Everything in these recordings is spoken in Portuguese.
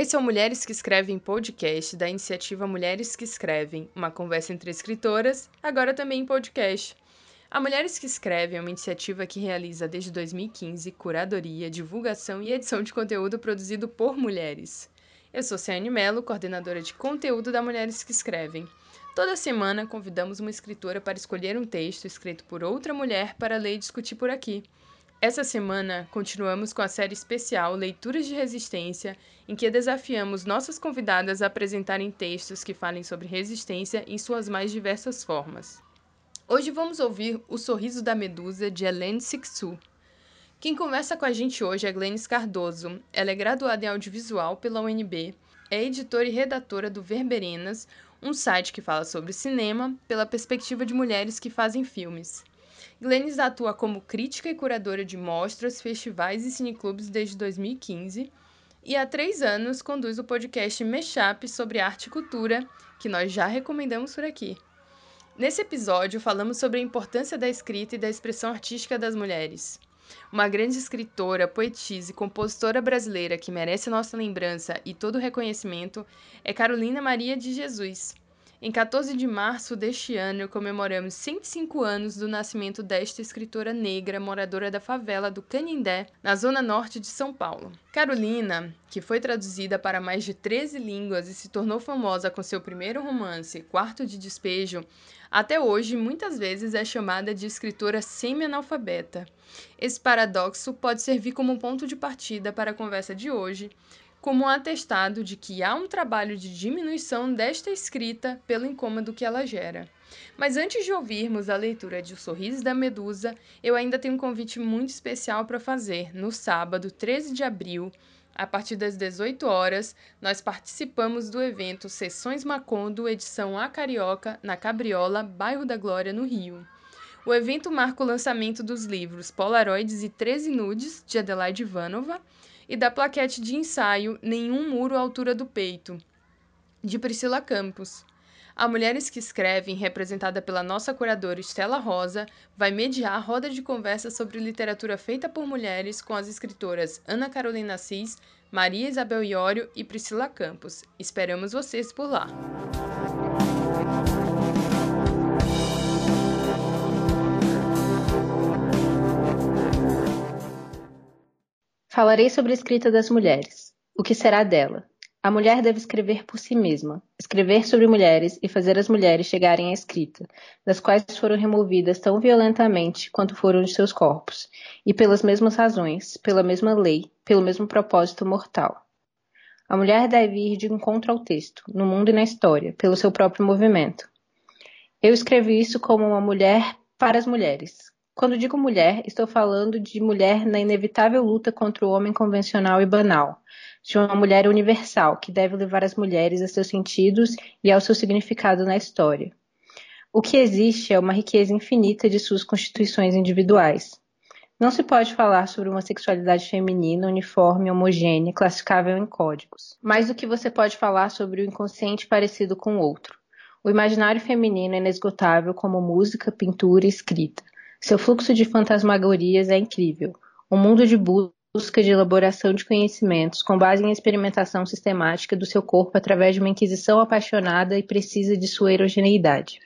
Esse é o Mulheres que Escrevem podcast da iniciativa Mulheres que Escrevem, uma conversa entre escritoras, agora também em podcast. A Mulheres que Escrevem é uma iniciativa que realiza desde 2015 curadoria, divulgação e edição de conteúdo produzido por mulheres. Eu sou Ciane Mello, coordenadora de conteúdo da Mulheres que Escrevem. Toda semana convidamos uma escritora para escolher um texto escrito por outra mulher para ler e discutir por aqui. Essa semana continuamos com a série especial Leituras de Resistência, em que desafiamos nossas convidadas a apresentarem textos que falem sobre resistência em suas mais diversas formas. Hoje vamos ouvir O Sorriso da Medusa, de Helene Sixu. Quem conversa com a gente hoje é Glennis Cardoso. Ela é graduada em audiovisual pela UNB, é editora e redatora do Verberenas, um site que fala sobre cinema pela perspectiva de mulheres que fazem filmes. Glennis atua como crítica e curadora de mostras, festivais e cineclubes desde 2015 e há três anos conduz o podcast Meshup sobre arte e cultura, que nós já recomendamos por aqui. Nesse episódio, falamos sobre a importância da escrita e da expressão artística das mulheres. Uma grande escritora, poetisa e compositora brasileira que merece nossa lembrança e todo o reconhecimento é Carolina Maria de Jesus. Em 14 de março deste ano, comemoramos 105 anos do nascimento desta escritora negra moradora da favela do Canindé, na zona norte de São Paulo. Carolina, que foi traduzida para mais de 13 línguas e se tornou famosa com seu primeiro romance, Quarto de Despejo, até hoje muitas vezes é chamada de escritora semi-analfabeta. Esse paradoxo pode servir como ponto de partida para a conversa de hoje, como um atestado de que há um trabalho de diminuição desta escrita pelo incômodo que ela gera. Mas antes de ouvirmos a leitura de O Sorriso da Medusa, eu ainda tenho um convite muito especial para fazer. No sábado, 13 de abril, a partir das 18 horas, nós participamos do evento Sessões Macondo, edição A Carioca, na Cabriola, bairro da Glória, no Rio. O evento marca o lançamento dos livros Polaroids e 13 Nudes, de Adelaide Ivanova, e da plaquete de ensaio Nenhum Muro à Altura do Peito, de Priscila Campos. A Mulheres que Escrevem, representada pela nossa curadora Estela Rosa, vai mediar a roda de conversa sobre literatura feita por mulheres com as escritoras Ana Carolina Assis, Maria Isabel Iório e Priscila Campos. Esperamos vocês por lá! Falarei sobre a escrita das mulheres. O que será dela? A mulher deve escrever por si mesma, escrever sobre mulheres e fazer as mulheres chegarem à escrita, das quais foram removidas tão violentamente quanto foram de seus corpos, e pelas mesmas razões, pela mesma lei, pelo mesmo propósito mortal. A mulher deve ir de encontro ao texto, no mundo e na história, pelo seu próprio movimento. Eu escrevi isso como uma mulher para as mulheres, quando digo mulher, estou falando de mulher na inevitável luta contra o homem convencional e banal, de uma mulher universal que deve levar as mulheres a seus sentidos e ao seu significado na história. O que existe é uma riqueza infinita de suas constituições individuais. Não se pode falar sobre uma sexualidade feminina uniforme, homogênea, classificável em códigos. Mais do que você pode falar sobre o inconsciente parecido com o outro. O imaginário feminino é inesgotável como música, pintura e escrita. Seu fluxo de fantasmagorias é incrível. Um mundo de busca de elaboração de conhecimentos com base em experimentação sistemática do seu corpo através de uma inquisição apaixonada e precisa de sua erogeneidade.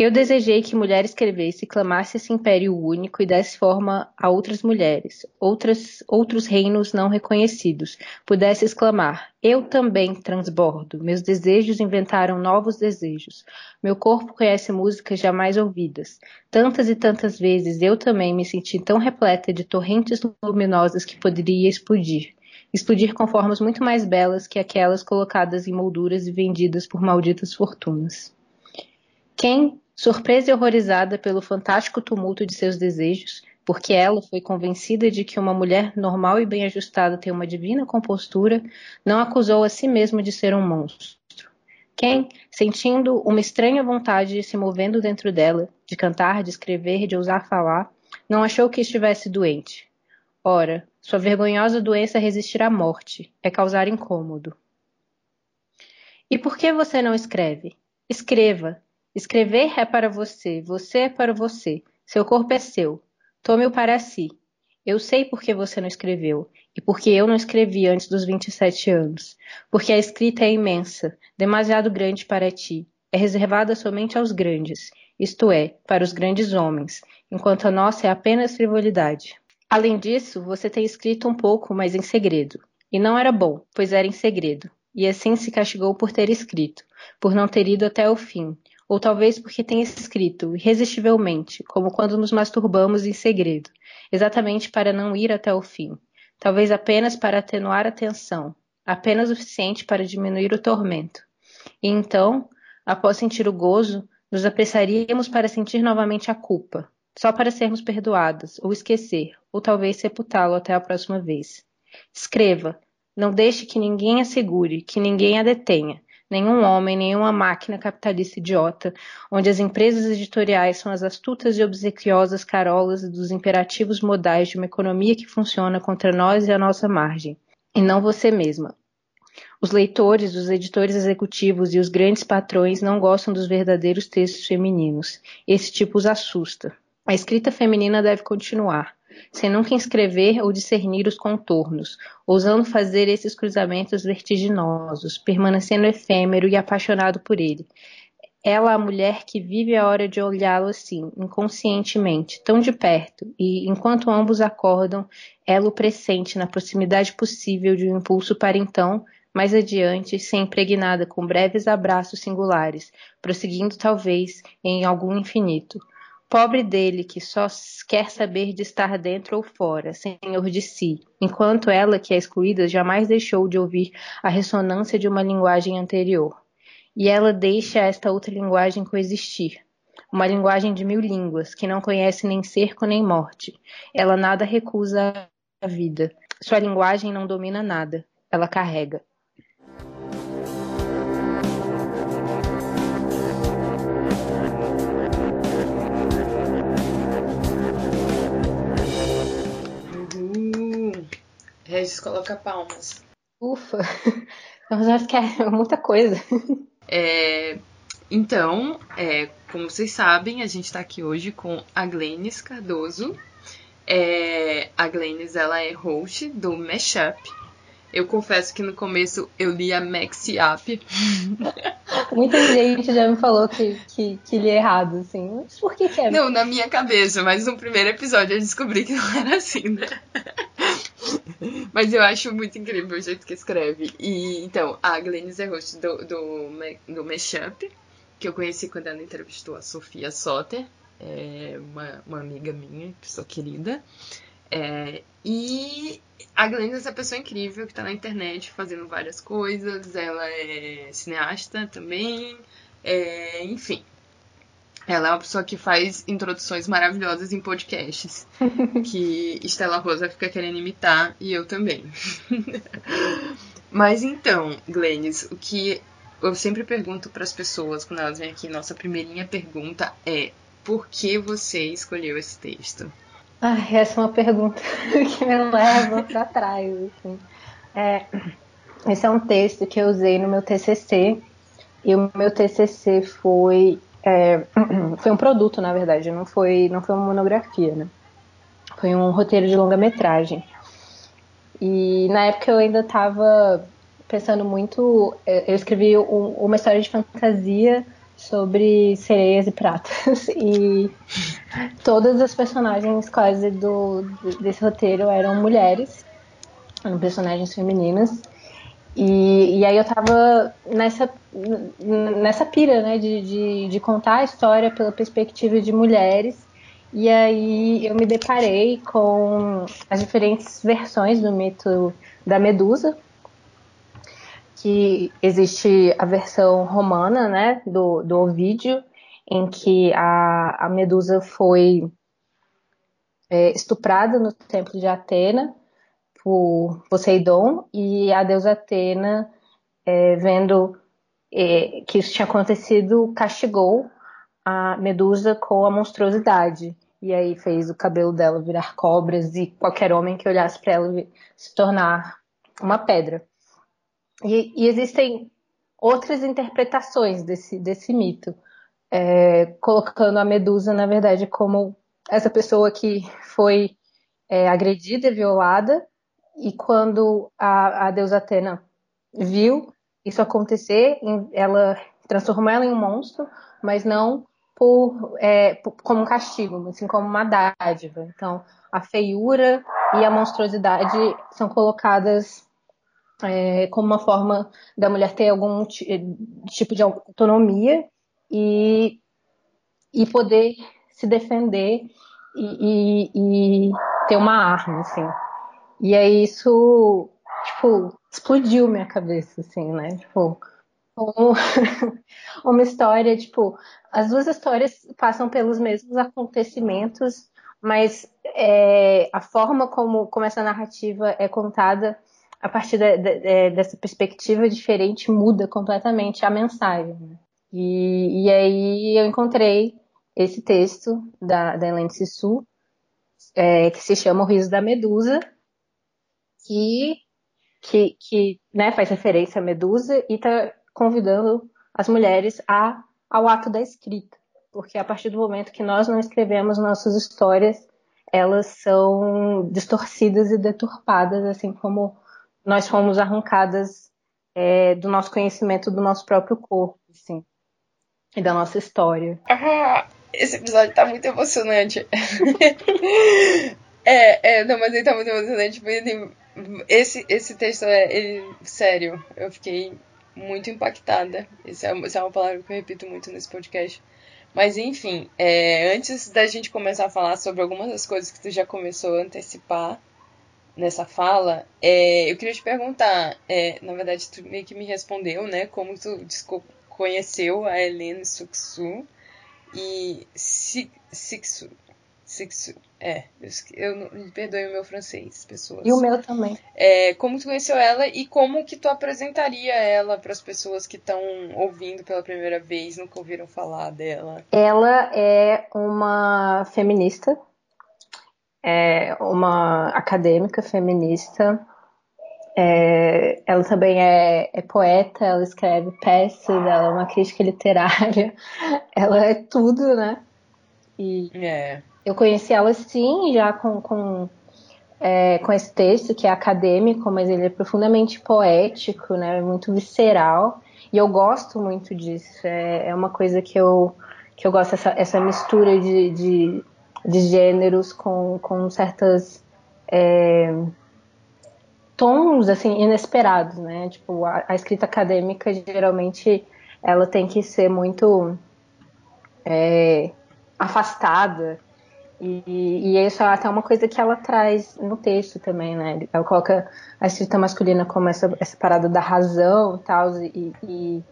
Eu desejei que mulher escrevesse e clamasse esse império único e desse forma a outras mulheres, outras, outros reinos não reconhecidos, pudesse exclamar: Eu também transbordo, meus desejos inventaram novos desejos, meu corpo conhece músicas jamais ouvidas. Tantas e tantas vezes eu também me senti tão repleta de torrentes luminosas que poderia explodir. Explodir com formas muito mais belas que aquelas colocadas em molduras e vendidas por malditas fortunas. Quem Surpresa e horrorizada pelo fantástico tumulto de seus desejos, porque ela foi convencida de que uma mulher normal e bem ajustada tem uma divina compostura, não acusou a si mesma de ser um monstro. Quem, sentindo uma estranha vontade se movendo dentro dela, de cantar, de escrever, de ousar falar, não achou que estivesse doente. Ora, sua vergonhosa doença é resistir à morte, é causar incômodo. E por que você não escreve? Escreva, Escrever é para você, você é para você, seu corpo é seu. Tome-o para si. Eu sei por que você não escreveu, e porque eu não escrevi antes dos 27 anos. Porque a escrita é imensa, demasiado grande para ti. É reservada somente aos grandes, isto é, para os grandes homens, enquanto a nossa é apenas frivolidade. Além disso, você tem escrito um pouco, mas em segredo. E não era bom, pois era em segredo. E assim se castigou por ter escrito, por não ter ido até o fim, ou talvez porque tenha escrito irresistivelmente, como quando nos masturbamos em segredo, exatamente para não ir até o fim, talvez apenas para atenuar a tensão, apenas o suficiente para diminuir o tormento. E então, após sentir o gozo, nos apressaríamos para sentir novamente a culpa, só para sermos perdoadas, ou esquecer, ou talvez sepultá-lo até a próxima vez. Escreva, não deixe que ninguém a segure, que ninguém a detenha, nenhum homem, nenhuma máquina capitalista idiota, onde as empresas editoriais são as astutas e obsequiosas carolas dos imperativos modais de uma economia que funciona contra nós e a nossa margem, e não você mesma. Os leitores, os editores executivos e os grandes patrões não gostam dos verdadeiros textos femininos. Esse tipo os assusta. A escrita feminina deve continuar, sem nunca escrever ou discernir os contornos, ousando fazer esses cruzamentos vertiginosos, permanecendo efêmero e apaixonado por ele. Ela, a mulher que vive a hora de olhá-lo assim, inconscientemente, tão de perto, e enquanto ambos acordam, ela o pressente na proximidade possível de um impulso para então, mais adiante, ser impregnada com breves abraços singulares, prosseguindo talvez em algum infinito. Pobre dele que só quer saber de estar dentro ou fora, senhor de si, enquanto ela, que é excluída, jamais deixou de ouvir a ressonância de uma linguagem anterior. E ela deixa esta outra linguagem coexistir. Uma linguagem de mil línguas, que não conhece nem cerco nem morte. Ela nada recusa à vida. Sua linguagem não domina nada. Ela carrega. Regis coloca palmas. Ufa! Eu acho que é muita coisa. É, então, é, como vocês sabem, a gente está aqui hoje com a Glennis Cardoso. É, a Glennis ela é host do Mashup. Eu confesso que no começo eu li a Maxi Up. Muita gente já me falou que, que, que li errado, assim. Mas por que, que é? Não, na minha cabeça, mas no primeiro episódio eu descobri que não era assim, né? Mas eu acho muito incrível o jeito que escreve. E então, a Glennis é host do, do, do Mashup, que eu conheci quando ela entrevistou a Sofia Soter, é uma, uma amiga minha, pessoa querida. É, e a Glennis é essa pessoa incrível que tá na internet fazendo várias coisas. Ela é cineasta também. É, enfim, ela é uma pessoa que faz introduções maravilhosas em podcasts. que Estela Rosa fica querendo imitar e eu também. Mas então, Glennis, o que eu sempre pergunto para as pessoas quando elas vêm aqui, nossa primeirinha pergunta é: por que você escolheu esse texto? Ah, essa é uma pergunta que me leva para trás. Assim. É, esse é um texto que eu usei no meu TCC e o meu TCC foi é, foi um produto, na verdade, não foi, não foi uma monografia, né? Foi um roteiro de longa-metragem. E na época eu ainda estava pensando muito. É, eu escrevi um, uma história de fantasia sobre sereias e pratas. E todas as personagens quase do, desse roteiro eram mulheres, eram personagens femininas. E, e aí eu tava nessa, nessa pira, né, de, de, de contar a história pela perspectiva de mulheres. E aí eu me deparei com as diferentes versões do mito da Medusa, que existe a versão romana, né, do, do Ovídio, em que a, a Medusa foi é, estuprada no templo de Atena por Poseidon e a deusa Atena, é, vendo é, que isso tinha acontecido, castigou a Medusa com a monstruosidade. E aí fez o cabelo dela virar cobras e qualquer homem que olhasse para ela se tornar uma pedra. E, e, existem outras interpretações desse, desse mito, é, colocando a Medusa, na verdade, como essa pessoa que foi é, agredida e violada, e quando a, a deusa Atena viu isso acontecer, ela transformou ela em um monstro, mas não por, é, por, como um castigo, mas sim como uma dádiva. Então, a feiura e a monstruosidade são colocadas é, como uma forma da mulher ter algum tipo de autonomia e, e poder se defender e, e, e ter uma arma, assim. E aí isso, tipo, explodiu minha cabeça, assim, né? Tipo, uma história, tipo, as duas histórias passam pelos mesmos acontecimentos, mas é, a forma como, como essa narrativa é contada a partir de, de, de, dessa perspectiva diferente muda completamente a mensagem. Né? E, e aí eu encontrei esse texto da, da Helene Sissu, é, que se chama O Riso da Medusa, que, que, que né, faz referência à Medusa e está convidando as mulheres a, ao ato da escrita. Porque a partir do momento que nós não escrevemos nossas histórias, elas são distorcidas e deturpadas, assim como nós fomos arrancadas é, do nosso conhecimento do nosso próprio corpo, assim, e da nossa história. Ah, esse episódio tá muito emocionante. é, é, não, mas ele tá muito emocionante. Esse, esse texto é, ele, sério, eu fiquei muito impactada. Essa é, essa é uma palavra que eu repito muito nesse podcast. Mas enfim, é, antes da gente começar a falar sobre algumas das coisas que tu já começou a antecipar nessa fala, é, eu queria te perguntar, é, na verdade tu meio que me respondeu, né, como tu conheceu a Helene Suksu e Siksu, Siksu, é, eu, eu me perdoe o meu francês, pessoas. E o meu também. É, como tu conheceu ela e como que tu apresentaria ela para as pessoas que estão ouvindo pela primeira vez, nunca ouviram falar dela? Ela é uma feminista, é uma acadêmica feminista. É, ela também é, é, poeta, ela escreve peças, ela é uma crítica literária, ela é tudo, né? E, é. Eu conheci ela sim, já com, com, é, com esse texto, que é acadêmico, mas ele é profundamente poético, né? Muito visceral. E eu gosto muito disso. É, é uma coisa que eu, que eu gosto, essa, essa mistura de, de, de gêneros com, com certas. É, tons assim inesperados, né? Tipo, a, a, escrita acadêmica geralmente ela tem que ser muito é, afastada e, e isso é até uma coisa que ela traz no texto também, né? Ela coloca a escrita masculina como essa, essa parada da razão e tal, e, e,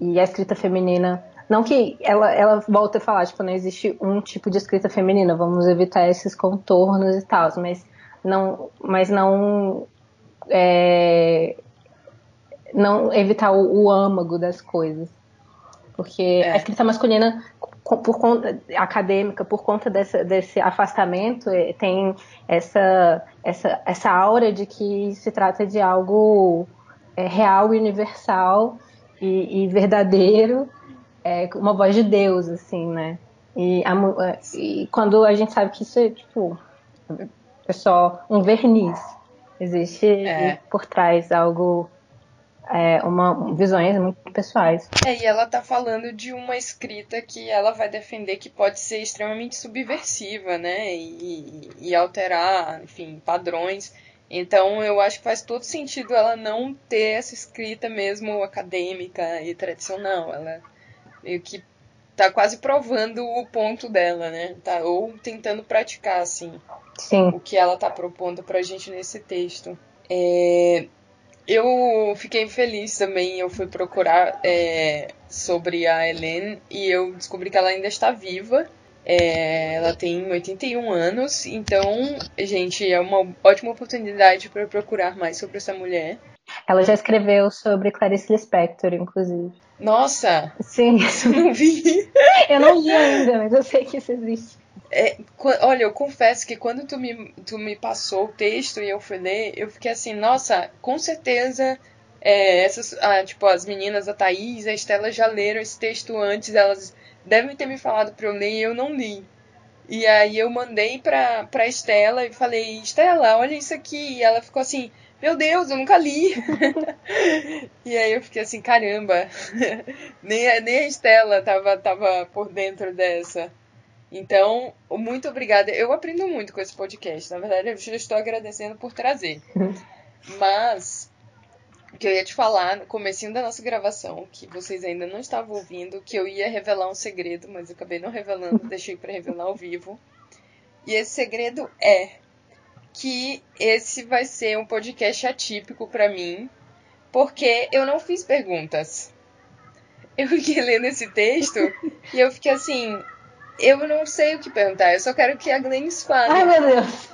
e a escrita feminina. Não que ela, ela volta a falar, tipo, não existe um tipo de escrita feminina, vamos evitar esses contornos e tal, mas não, mas não, é, não evitar o, o âmago das coisas. Porque é. a escrita masculina por conta acadêmica, por conta desse, desse afastamento, eh, tem essa, essa, essa aura de que se trata de algo é, real, universal e, e verdadeiro, é, uma voz de Deus, assim, né? E, a, e quando a gente sabe que isso é, tipo, é só um verniz, existe é. por trás algo é, uma, visões muito pessoais. É, e ela tá falando de uma escrita que ela vai defender que pode ser extremamente subversiva, né? E, e alterar, enfim, padrões. Então eu acho que faz todo sentido ela não ter essa escrita mesmo acadêmica e tradicional. Ela meio que tá quase provando o ponto dela, né? Tá, ou tentando praticar, assim, Sim. o que ela tá propondo pra gente nesse texto. É, eu fiquei feliz também. Eu fui procurar é, sobre a Helene e eu descobri que ela ainda está viva. É, ela tem 81 anos, então, gente, é uma ótima oportunidade para procurar mais sobre essa mulher. Ela já escreveu sobre Clarice Lispector, inclusive. Nossa! Sim, isso não vi. eu não li ainda, mas eu sei que isso existe. É, olha, eu confesso que quando tu me, tu me passou o texto e eu fui ler, eu fiquei assim, nossa, com certeza é, essas, ah, tipo, as meninas, a Thaís, a Estela já leram esse texto antes, elas devem ter me falado pra eu ler e eu não li. E aí eu mandei pra, pra Estela e falei, Estela, olha isso aqui. E ela ficou assim, meu Deus, eu nunca li. e aí eu fiquei assim, caramba, nem, nem a Estela tava, tava por dentro dessa. Então, muito obrigada. Eu aprendo muito com esse podcast. Na verdade, eu já estou agradecendo por trazer. Mas, o que eu ia te falar no comecinho da nossa gravação, que vocês ainda não estavam ouvindo, que eu ia revelar um segredo, mas eu acabei não revelando, deixei para revelar ao vivo. E esse segredo é que esse vai ser um podcast atípico para mim, porque eu não fiz perguntas. Eu fiquei lendo esse texto e eu fiquei assim, eu não sei o que perguntar, eu só quero que a Glennis fale. Ai, meu Deus.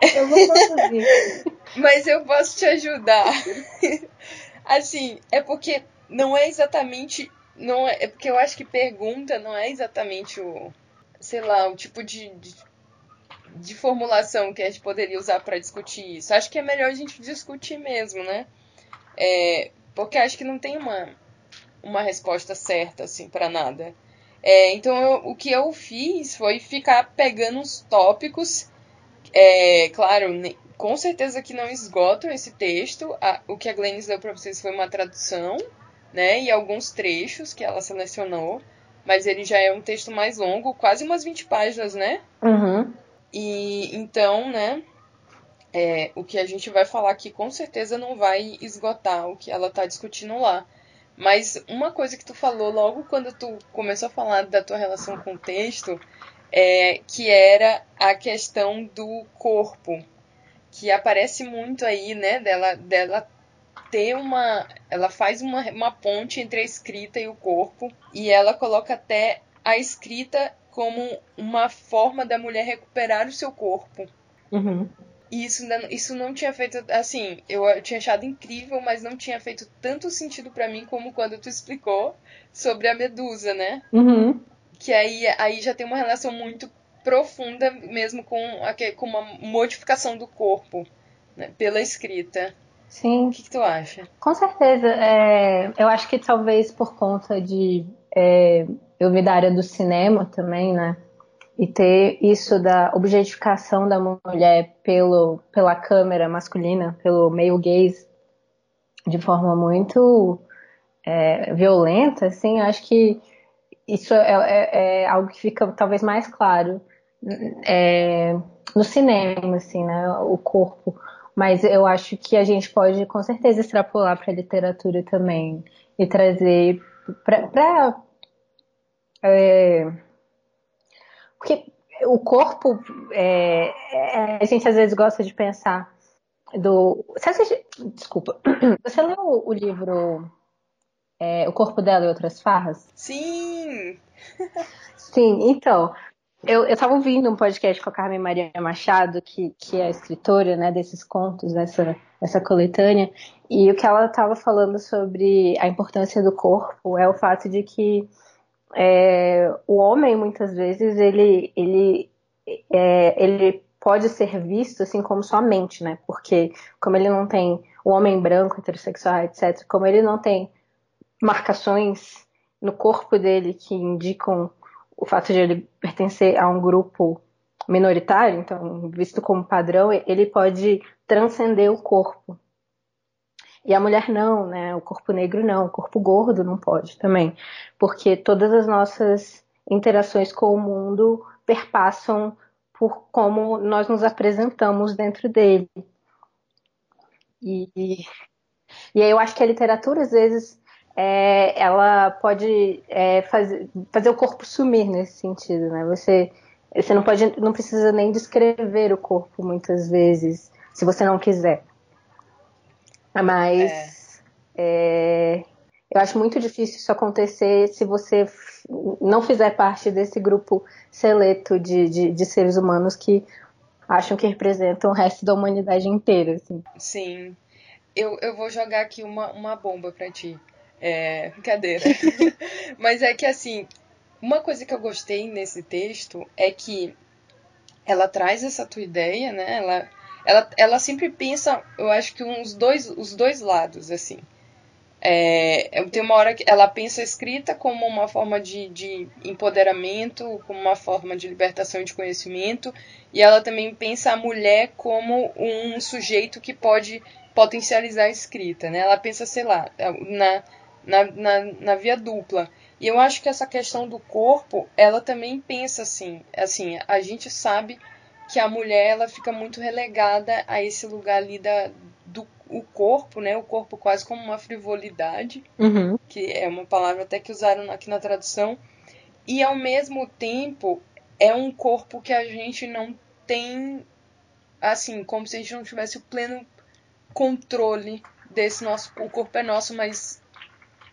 Eu vou conseguir. Mas eu posso te ajudar. assim, é porque não é exatamente. Não é, é porque eu acho que pergunta não é exatamente o. Sei lá, o tipo de, de, de formulação que a gente poderia usar para discutir isso. Acho que é melhor a gente discutir mesmo, né? É, porque acho que não tem uma, uma resposta certa, assim, para nada. É, então, eu, o que eu fiz foi ficar pegando uns tópicos, é, claro, com certeza que não esgotam esse texto. A, o que a Glennis deu para vocês foi uma tradução, né, e alguns trechos que ela selecionou, mas ele já é um texto mais longo, quase umas 20 páginas, né? Uhum. E então, né, é, o que a gente vai falar aqui com certeza não vai esgotar o que ela está discutindo lá. Mas uma coisa que tu falou logo quando tu começou a falar da tua relação com o texto, é, que era a questão do corpo, que aparece muito aí, né, dela, dela ter uma. Ela faz uma, uma ponte entre a escrita e o corpo, e ela coloca até a escrita como uma forma da mulher recuperar o seu corpo. Uhum. E isso, isso não tinha feito, assim, eu, eu tinha achado incrível, mas não tinha feito tanto sentido para mim como quando tu explicou sobre a medusa, né? Uhum. Que aí, aí já tem uma relação muito profunda mesmo com, a, com uma modificação do corpo né, pela escrita. Sim. O que, que tu acha? Com certeza. É, eu acho que talvez por conta de é, eu vir da área do cinema também, né? E ter isso da objetificação da mulher pelo, pela câmera masculina, pelo meio gaze, de forma muito é, violenta, assim, acho que isso é, é, é, algo que fica talvez mais claro é, no cinema, assim, né, o corpo. Mas eu acho que a gente pode com certeza extrapolar para a literatura também e trazer para porque o corpo, é, é, a gente às vezes gosta de pensar do. Você, desculpa. Você leu o livro é, O Corpo dela e Outras Farras? Sim! Sim, então. Eu, eu tava ouvindo um podcast com a Carmen Maria Machado, que, que é escritora né, desses contos, dessa, dessa coletânea, e o que ela estava falando sobre a importância do corpo é o fato de que é, o homem muitas vezes ele ele é, ele pode ser visto assim como somente, né? Porque como ele não tem o homem branco heterossexual etc, como ele não tem marcações no corpo dele que indicam o fato de ele pertencer a um grupo minoritário, então visto como padrão, ele pode transcender o corpo. E a mulher não, né? O corpo negro não, o corpo gordo não pode também. Porque todas as nossas interações com o mundo perpassam por como nós nos apresentamos dentro dele. E, e aí eu acho que a literatura, às vezes, é, ela pode é, fazer, fazer o corpo sumir nesse sentido, né? Você, você não pode, não precisa nem descrever o corpo muitas vezes, se você não quiser. Mas é. É, eu acho muito difícil isso acontecer se você não fizer parte desse grupo seleto de, de, de seres humanos que acham que representam o resto da humanidade inteira. Assim. Sim. Eu, eu vou jogar aqui uma, uma bomba pra ti. É, brincadeira. Mas é que assim, uma coisa que eu gostei nesse texto é que ela traz essa tua ideia, né? Ela ela, ela sempre pensa, eu acho que uns dois, os dois lados, assim. É, tem uma hora que ela pensa a escrita como uma forma de, de empoderamento, como uma forma de libertação de conhecimento, e ela também pensa a mulher como um sujeito que pode potencializar a escrita, né? Ela pensa, sei lá, na, na, na, na via dupla. E eu acho que essa questão do corpo, ela também pensa assim, assim, a gente sabe que a mulher ela fica muito relegada a esse lugar ali da, do o corpo, né? O corpo quase como uma frivolidade, uhum. que é uma palavra até que usaram aqui na tradução. E ao mesmo tempo é um corpo que a gente não tem, assim, como se a gente não tivesse o pleno controle desse nosso. O corpo é nosso, mas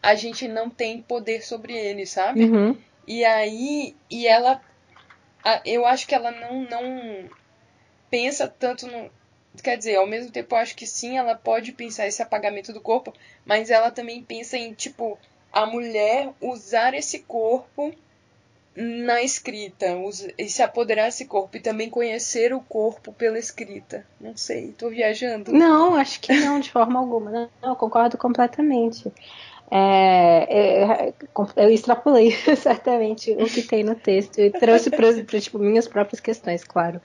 a gente não tem poder sobre ele, sabe? Uhum. E aí, e ela, eu acho que ela não, não pensa tanto no. Quer dizer, ao mesmo tempo eu acho que sim, ela pode pensar esse apagamento do corpo, mas ela também pensa em, tipo, a mulher usar esse corpo na escrita, e se apoderar desse corpo e também conhecer o corpo pela escrita. Não sei, tô viajando. Não, acho que não, de forma alguma. Não, eu concordo completamente. É, é, eu extrapolei certamente o que tem no texto e trouxe para tipo, minhas próprias questões, claro.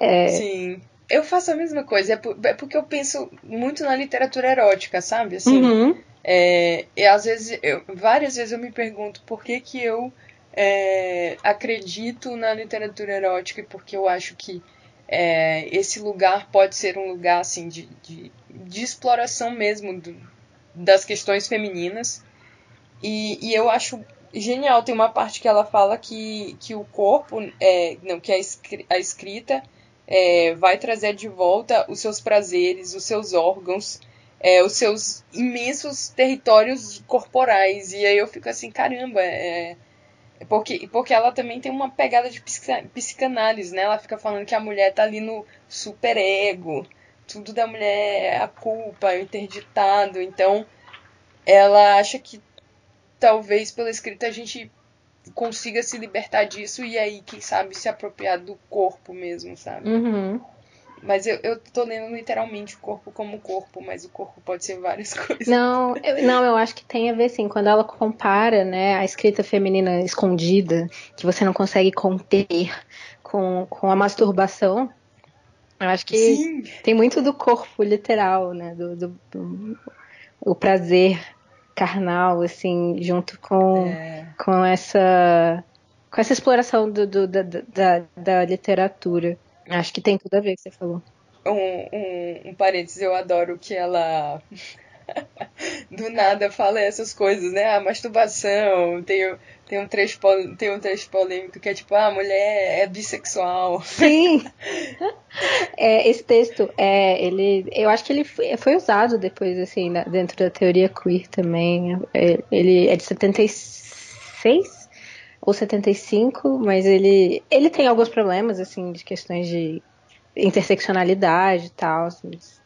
É... Sim. Eu faço a mesma coisa, é, por, é, porque eu penso muito na literatura erótica, sabe? Assim, uhum. é, e às vezes, eu, várias vezes eu me pergunto por que, que eu é, acredito na literatura erótica e porque eu acho que é, esse lugar pode ser um lugar assim de, de, de exploração mesmo do, das questões femininas. E, e eu acho genial. Tem uma parte que ela fala que, que o corpo, é, não, que a, escrita é, vai trazer de volta os seus prazeres, os seus órgãos, é, os seus imensos territórios corporais. E aí eu fico assim, caramba, é, é porque, porque ela também tem uma pegada de psicanálise, né? Ela fica falando que a mulher tá ali no superego, tudo da mulher é a culpa, é interditado. Então, ela acha que talvez pela escrita a gente consiga se libertar disso e aí, quem sabe, se apropriar do corpo mesmo, sabe? Uhum. Mas eu, eu tô lendo literalmente o corpo como corpo, mas o corpo pode ser várias coisas. Não, eu, não, eu acho que tem a ver, sim. Quando ela compara, né, a escrita feminina escondida, que você não consegue conter com, com a masturbação, eu acho que Sim. tem muito do corpo literal, né? Do, do, do, o prazer carnal, assim, junto com, é. com essa com essa exploração do, do da, da, da, literatura. Acho que tem tudo a ver com o que você falou. Um, um, um parênteses, eu adoro que ela do nada fala essas coisas, né? A masturbação, tem, tem, um trecho, tem um trecho polêmico que é tipo, ah, a mulher é bissexual. Sim! é, esse texto, é, ele, eu acho que ele foi, foi usado depois, assim, na, dentro da teoria queer também. É, ele é de 76 ou 75, mas ele, ele tem alguns problemas, assim, de questões de interseccionalidade e tal, mas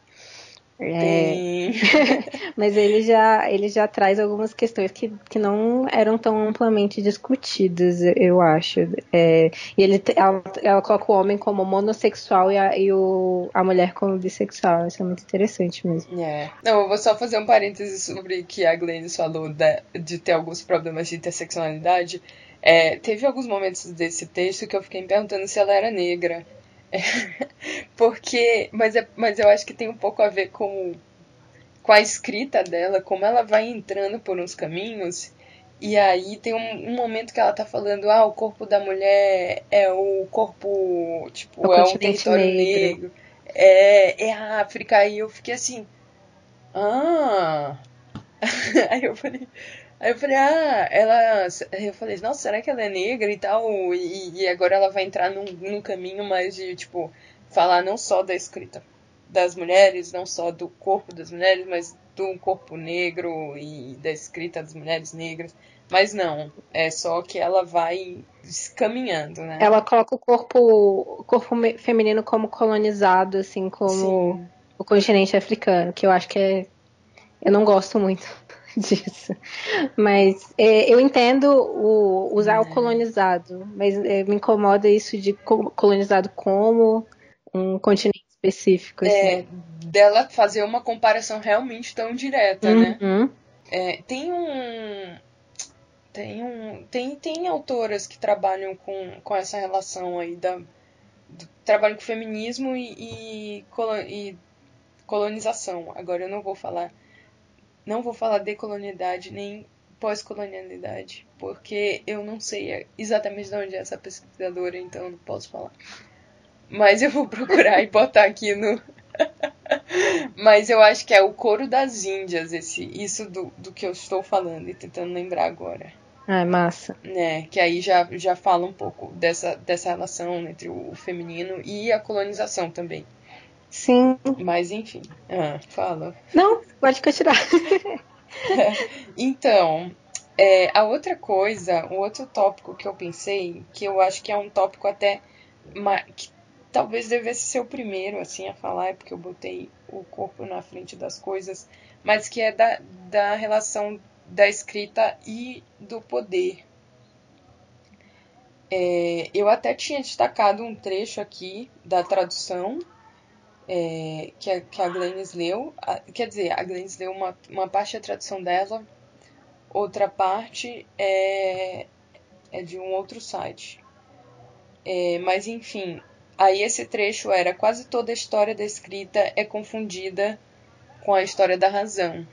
é... Mas ele já, ele já traz algumas questões que, que não eram tão amplamente discutidas, eu acho. É... E ele, ela, ela, coloca o homem como monossexual e, a, e o, a mulher como bissexual. Isso é muito interessante mesmo. É. Não, eu vou só fazer um parêntese sobre que a Glennis falou de, de ter alguns problemas de interseccionalidade. É, teve alguns momentos desse texto que eu fiquei me perguntando se ela era negra. Porque. Mas, é, mas eu acho que tem um pouco a ver com, com a escrita dela, como ela vai entrando por uns caminhos. E aí tem um, um, momento que ela tá falando, ah, o corpo da mulher é o corpo, tipo, o é um território negro. negro. É, é a África. Aí eu fiquei assim, ah. aí eu falei, Aí eu falei, ah, ela. Eu falei, nossa, será que ela é negra e tal? E, e agora ela vai entrar num, num caminho mais de, tipo, falar não só da escrita das mulheres, não só do corpo das mulheres, mas do corpo negro e da escrita das mulheres negras. Mas não, é só que ela vai caminhando, né? Ela coloca o corpo, o corpo feminino como colonizado, assim, como Sim. o continente africano, que eu acho que é. Eu não gosto muito. disso. Mas é, eu entendo o, usar é. o colonizado, mas é, me incomoda isso de colonizado como um continente específico. É, assim. É, dela fazer uma comparação realmente tão direta, né? uhum. né? Tem um. Tem um. Tem, tem autoras que trabalham com, com essa relação aí da. Do, trabalham com feminismo e, e, e colonização. Agora eu não vou falar. Não vou falar decolonialidade nem pós-colonialidade, porque eu não sei exatamente de onde é essa pesquisadora, então eu não posso falar. Mas eu vou procurar e botar aqui no. Mas eu acho que é o coro das Índias, esse, isso do, do que eu estou falando e tentando lembrar agora. Ah, massa. Né, que aí já, já fala um pouco dessa, dessa relação entre o feminino e a colonização também. Sim. Mas enfim, ah, fala. Não, pode continuar. então, é, a outra coisa, o outro tópico que eu pensei, que eu acho que é um tópico até que talvez devesse ser o primeiro assim a falar, é porque eu botei o corpo na frente das coisas, mas que é da, da relação da escrita e do poder. É, eu até tinha destacado um trecho aqui da tradução é, que, a, que a Glennis leu. A, quer dizer, a Glennis leu uma, uma parte da tradução dela, outra parte é, é de um outro site. É, mas enfim, aí esse trecho era quase toda a história da escrita é confundida com a história da razão.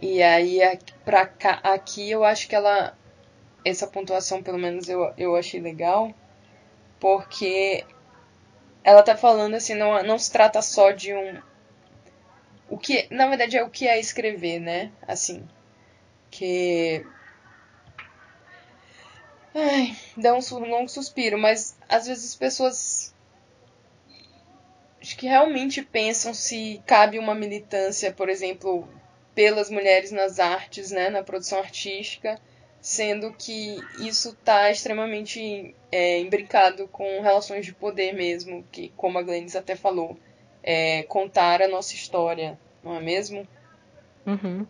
E aí pra cá, aqui eu acho que ela essa pontuação pelo menos eu, eu achei legal, porque ela tá falando assim, não, não se trata só de um. O que. Na verdade é o que é escrever, né? Assim. Que. Ai, dá um longo suspiro, mas às vezes as pessoas. Acho que realmente pensam se cabe uma militância, por exemplo, pelas mulheres nas artes, né, na produção artística, sendo que isso está extremamente é, imbricado com relações de poder mesmo, que, como a Glennis até falou, é, contar a nossa história, não é mesmo? Uhum.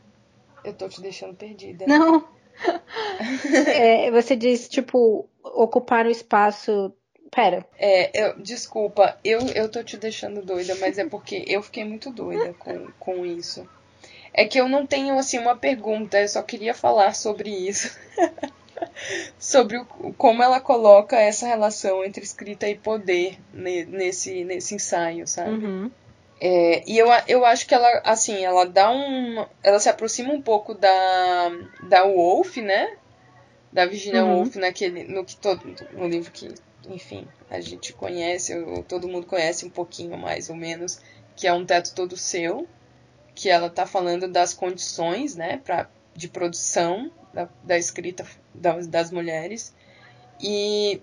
Eu tô te deixando perdida. Não! é, você diz, tipo, ocupar o espaço. Pera. É, eu, desculpa, eu, eu tô te deixando doida, mas é porque eu fiquei muito doida com, com isso. É que eu não tenho assim uma pergunta, eu só queria falar sobre isso. sobre o, como ela coloca essa relação entre escrita e poder nesse, nesse ensaio, sabe? Uhum. É, e eu, eu acho que ela, assim, ela dá um. Ela se aproxima um pouco da, da Wolf, né? Da Virginia uhum. Woolf, naquele, no, que todo, no livro que, enfim, a gente conhece, ou todo mundo conhece um pouquinho mais ou menos, que é Um Teto Todo Seu que ela está falando das condições né, pra, de produção da, da escrita das, das, mulheres. E,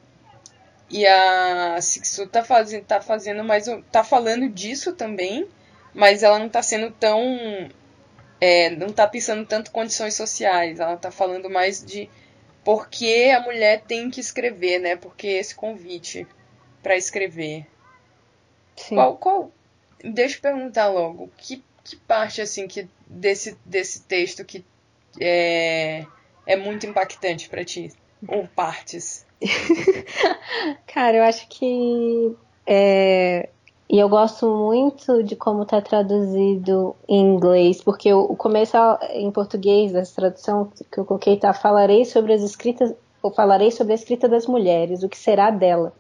e a Sixu está fazendo, tá fazendo mais. tá falando disso também, mas ela não está sendo tão. É, não está pensando tanto condições sociais, ela está falando mais de por que a mulher tem que escrever, né? Porque esse convite para escrever. Sim. Qual, qual, deixa eu perguntar logo, que que parte assim que desse, desse texto que é, é muito impactante para ti? Ou partes? Cara, eu acho que é, e eu gosto muito de como está traduzido em inglês, porque o começo em português dessa tradução que eu coloquei tá falarei sobre as escritas, ou falarei sobre a escrita das mulheres, o que será dela.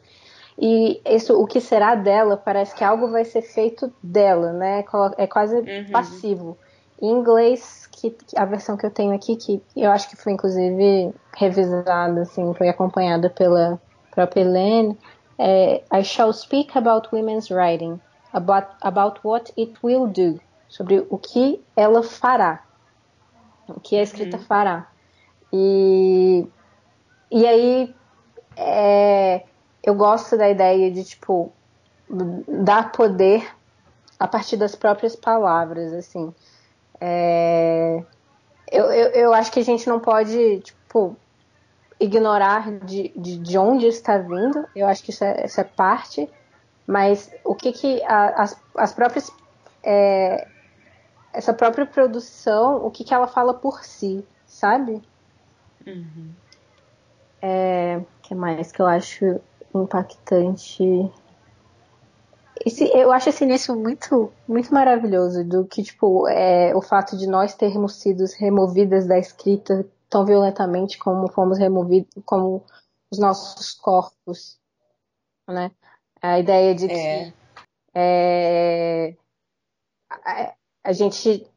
E isso, o que será dela, parece que algo vai ser feito dela, né? É quase uhum. passivo. Em inglês, que, a versão que eu tenho aqui, que eu acho que foi inclusive revisada, assim, foi acompanhada pela própria Helene, é I shall speak about women's writing, about, about what it will do, sobre o que ela fará, o que a escrita uhum. fará. E, e aí, é, eu gosto da ideia de, tipo, dar poder a partir das próprias palavras, assim. É... Eu, eu, eu acho que a gente não pode, tipo, ignorar de, de, de onde está vindo. Eu acho que isso é, isso é parte. Mas o que que a, as, as próprias... É... essa própria produção, o que que ela fala por si, sabe? Uhum. É, que mais que eu acho impactante. esse, eu acho esse início muito, muito maravilhoso, do que, tipo, é, o fato de nós termos sido removidas da escrita tão violentamente como fomos removidos, como os nossos corpos, né? A ideia de que é. É, a, a, gente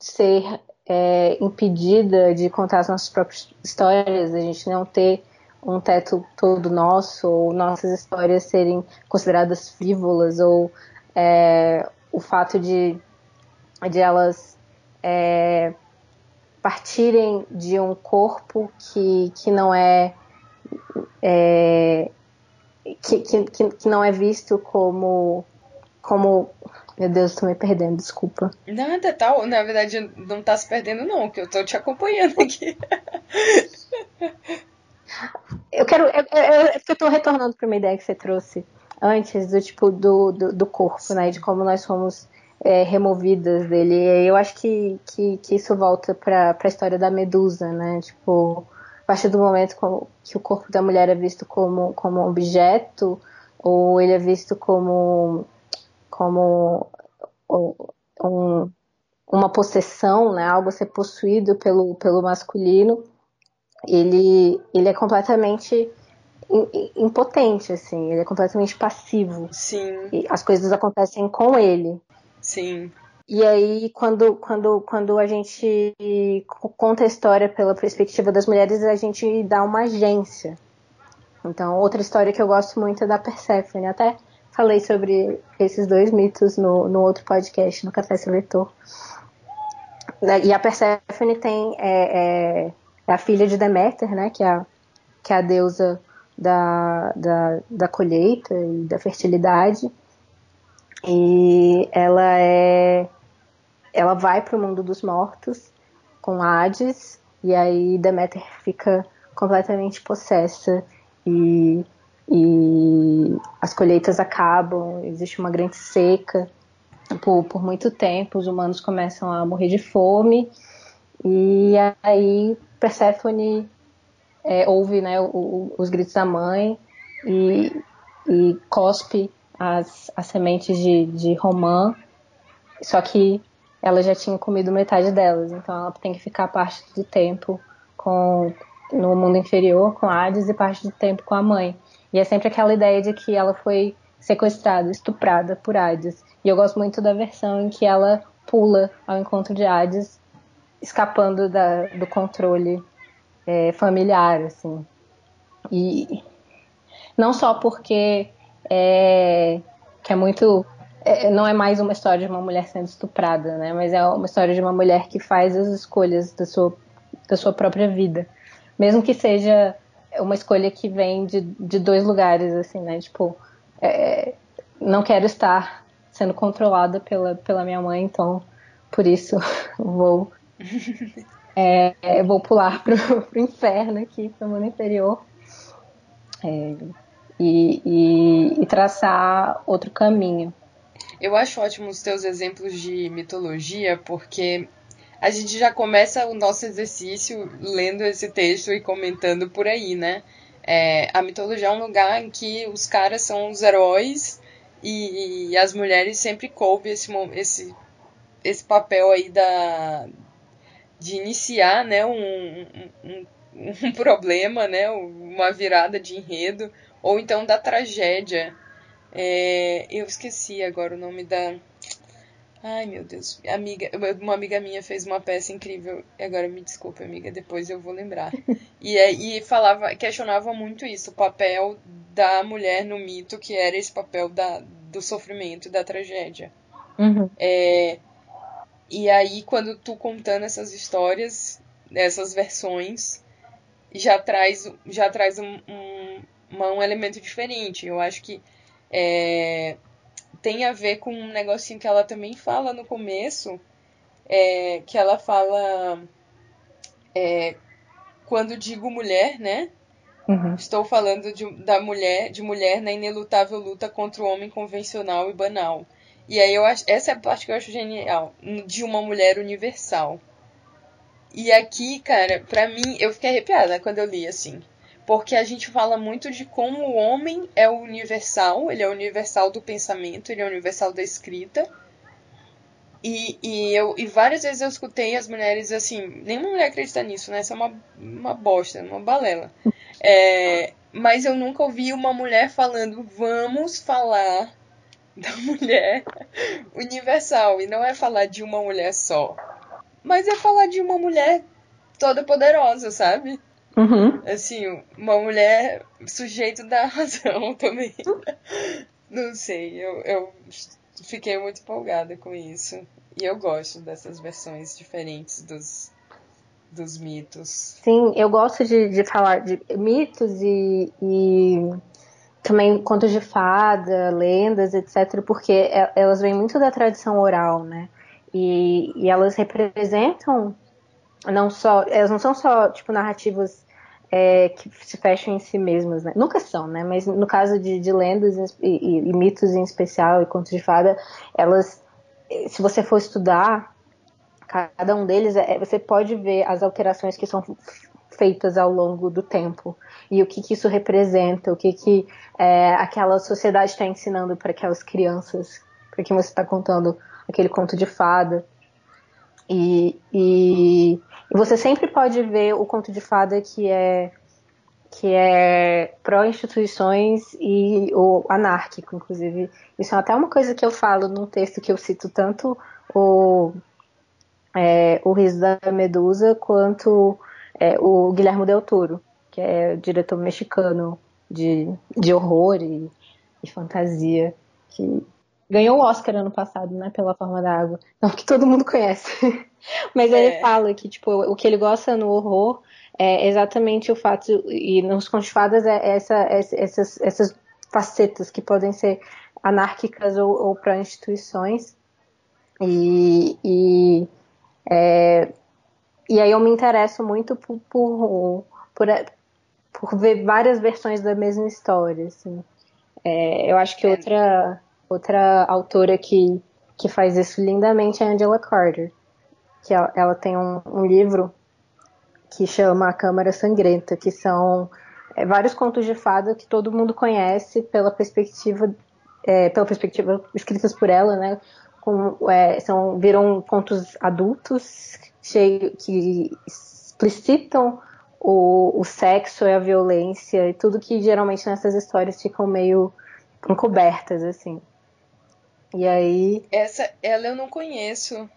ser é, impedida de contar as nossas próprias histórias, a gente não ter um teto todo nosso, ou nossas histórias serem consideradas frívolas, ou é, o fato de, de elas é, partirem de um corpo que, que não é, é que, que, que não é visto como como meu Deus, tô me perdendo, desculpa. Nada, tal. Na verdade, não tá se perdendo, não, que eu tô te acompanhando aqui. Eu quero. Eu, eu, eu tô retornando pra uma ideia que você trouxe antes, do tipo do, do, do corpo, né? De como nós fomos é, removidas dele. Eu acho que, que, que isso volta pra, pra história da Medusa, né? Tipo, a partir do momento que o corpo da mulher é visto como, como objeto, ou ele é visto como como um, uma possessão, né, algo a ser possuído pelo, pelo masculino, ele, ele é completamente impotente, assim, ele é completamente passivo. Sim. E as coisas acontecem com ele. Sim. E aí, quando, quando, quando a gente conta a história pela perspectiva das mulheres, a gente dá uma agência. Então, outra história que eu gosto muito é da Persephone. Até falei sobre esses dois mitos no, no outro podcast, no Café Seletor. E a Persephone tem é, é, é, a filha de Deméter, né, que é a, que é a deusa da, da, da colheita e da fertilidade. E ela é ela vai para o mundo dos mortos com Hades e aí Deméter fica completamente possessa e e as colheitas acabam, existe uma grande seca por, por muito tempo, os humanos começam a morrer de fome e aí Perséfone é, ouve né, o, o, os gritos da mãe e, e cospe as, as sementes de, de romã, só que ela já tinha comido metade delas, então ela tem que ficar parte do tempo com, no mundo inferior com Hades e parte do tempo com a mãe. E é sempre aquela ideia de que ela foi sequestrada, estuprada por Hades. E eu gosto muito da versão em que ela pula ao encontro de Hades, escapando da, do controle é, familiar, assim. E não só porque é, que é muito é, não é mais uma história de uma mulher sendo estuprada, né? Mas é uma história de uma mulher que faz as escolhas da sua, da sua própria vida, mesmo que seja uma escolha que vem de, de dois lugares, assim, né? Tipo, é, não quero estar sendo controlada pela, pela minha mãe, então por isso vou é, vou pular pro, pro inferno aqui, pro mundo inferior é, e, e, e, traçar outro caminho. Eu acho ótimo os teus exemplos de mitologia, porque a gente já começa o nosso exercício lendo esse texto e comentando por aí, né? É, a mitologia é um lugar em que os caras são os heróis e, e as mulheres sempre coube esse, esse, esse papel aí da, de iniciar né, um, um, um problema, né, uma virada de enredo, ou então da tragédia. É, eu esqueci agora o nome da, Ai, meu Deus. Amiga, uma amiga minha fez uma peça incrível. Agora me desculpe, amiga, depois eu vou lembrar. E, e falava, questionava muito isso, o papel da mulher no mito, que era esse papel da, do sofrimento, da tragédia. Uhum. É, e aí, quando tu contando essas histórias, essas versões, já traz, já traz um, um, um elemento diferente. Eu acho que é, tem a ver com um negocinho que ela também fala no começo, é, que ela fala é, quando digo mulher, né? Uhum. Estou falando de, da mulher, de mulher na inelutável luta contra o homem convencional e banal. E aí eu acho, essa é a parte que eu acho genial, de uma mulher universal. E aqui, cara, pra mim, eu fiquei arrepiada quando eu li assim. porque a gente fala muito de como o homem é universal, ele é universal do pensamento, ele é universal da escrita. E, e, eu, e várias vezes eu escutei as mulheres assim, nenhuma mulher acredita nisso, né? Isso é uma, uma bosta, uma balela. É, mas eu nunca ouvi uma mulher falando, vamos falar da mulher universal. E não é falar de uma mulher só. Mas é falar de uma mulher toda poderosa, sabe? Uhum. Assim, uma mulher sujeito da razão também. Não sei, eu, eu fiquei muito empolgada com isso. E eu gosto dessas versões diferentes dos, dos mitos. Sim, eu gosto de, de falar de mitos e, e também contos de fada, lendas, etc., porque é, elas vêm muito da tradição oral, né? E, e elas representam não só, elas não são só tipo narrativas é, que se fecham em si mesmas, né? Nunca são, né? Mas no caso de, de lendas e, e, e, mitos em especial e contos de fada, elas, se você for estudar cada um deles, é, você pode ver as alterações que são feitas ao longo do tempo e o que, que isso representa, o que, que é, aquela sociedade está ensinando para aquelas crianças, para quem você está contando aquele conto de fada. E, e, e você sempre pode ver o conto de fada que é que é pró-instituições e o anárquico, inclusive. Isso é até uma coisa que eu falo num texto que eu cito tanto o, é, o Riso da Medusa quanto é, o Guilherme Del Toro, que é diretor mexicano de, de horror e, e fantasia, que ganhou o Oscar ano passado, né, pela Forma da Água. Não que todo mundo conhece. Mas é. ele fala que, tipo, o que ele gosta no horror é exatamente o fato, e nos contos fadas é essa, essas, essas facetas que podem ser anárquicas ou, ou para instituições. E, e, é, e aí eu me interesso muito por, por, por, por ver várias versões da mesma história. Assim. É, eu acho que é. outra Outra autora que, que faz isso lindamente é Angela Carter, que ela, ela tem um, um, livro que chama A Câmara Sangrenta, que são é, vários contos de fada que todo mundo conhece pela perspectiva, é, pela perspectiva escritas por ela, né? Com, é, são viram contos adultos cheio, que explicitam o, o sexo e a violência e tudo que geralmente nessas histórias ficam meio encobertas assim. E aí. Essa, ela eu não conheço.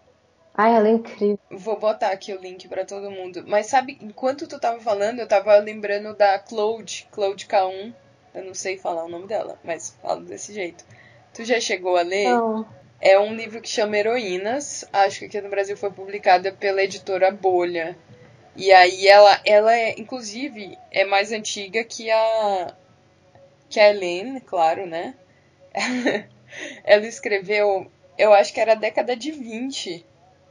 Ah, ela é incrível. Vou botar aqui o link para todo mundo. Mas sabe, enquanto tu tava falando, eu tava lembrando da Claude, Claude K1. Eu não sei falar o nome dela, mas falo desse jeito. Tu já chegou a ler? Não. É um livro que chama Heroínas. Acho que aqui no Brasil foi publicada pela editora Bolha. E aí ela, ela é, inclusive, é mais antiga que a que a Helene, claro, né? ela escreveu, eu acho que era a década de 20.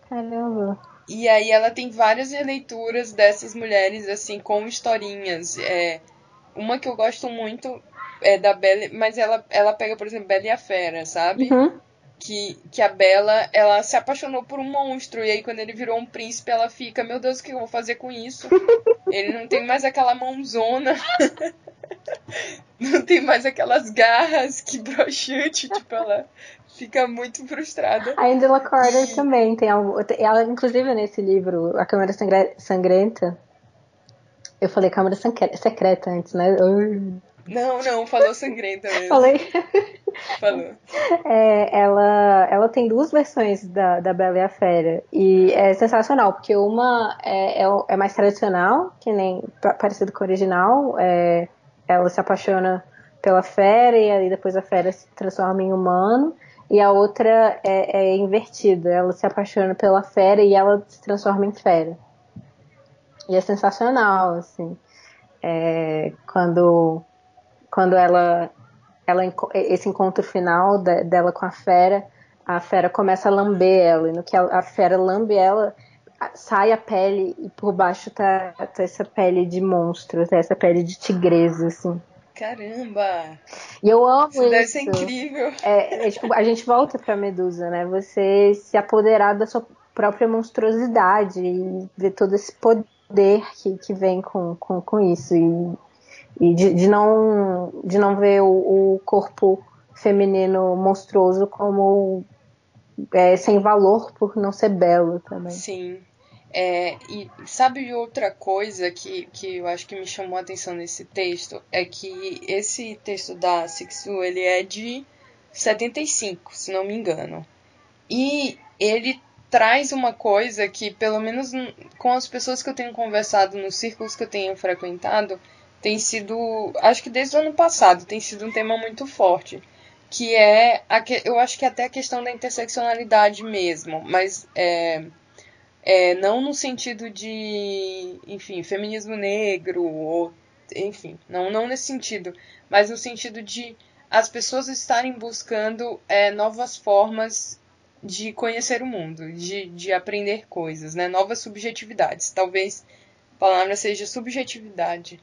Caramba. E aí ela tem várias releituras dessas mulheres, assim, com historinhas. É, uma que eu gosto muito é da Bela, mas ela, ela pega, por exemplo, Bela e a Fera, sabe? Uhum. Que, que a Bela, ela se apaixonou por um monstro, e aí quando ele virou um príncipe, ela fica, meu Deus, o que eu vou fazer com isso? ele não tem mais aquela mãozona. não tem mais aquelas garras que broxante, tipo, ela fica muito frustrada. A Angela Carter e... também tem algo. Ela, inclusive, nesse livro, A Câmara Sangrenta. Eu falei Câmara Secreta antes, né? Não, não, falou sangrenta mesmo. Falei. Falou. É, ela, ela tem duas versões da, da Bela e a Fera. E é sensacional, porque uma é, é, é mais tradicional, que nem parecido com o original. É, ela se apaixona pela fera e aí depois a fera se transforma em humano. E a outra é, é invertida, ela se apaixona pela fera e ela se transforma em fera. E é sensacional, assim. É, quando, quando ela, ela esse encontro final de, dela com a fera, a fera começa a lamber ela, e no que a, a fera lambe ela, sai a pele e por baixo tá, tá essa pele de monstro, tá essa pele de tigresa, assim. Caramba! E eu amo isso. Isso deve ser incrível. É, é, tipo, a gente volta pra Medusa, né? Você se apoderar da sua própria monstruosidade e ver todo esse poder que, que vem com, com, com isso. E, e de, de, não, de não ver o, o corpo feminino monstruoso como é, sem valor por não ser belo também. Sim. É, e sabe outra coisa que, que eu acho que me chamou a atenção nesse texto? É que esse texto da Sixu, ele é de 75, se não me engano. E ele traz uma coisa que, pelo menos com as pessoas que eu tenho conversado, nos círculos que eu tenho frequentado, tem sido, acho que desde o ano passado, tem sido um tema muito forte. Que é, a, eu acho que até a questão da interseccionalidade mesmo, mas é, é, não no sentido de, enfim, feminismo negro, ou, enfim, não, não nesse sentido, mas no sentido de as pessoas estarem buscando é, novas formas de conhecer o mundo, de, de aprender coisas, né? novas subjetividades. Talvez a palavra seja subjetividade.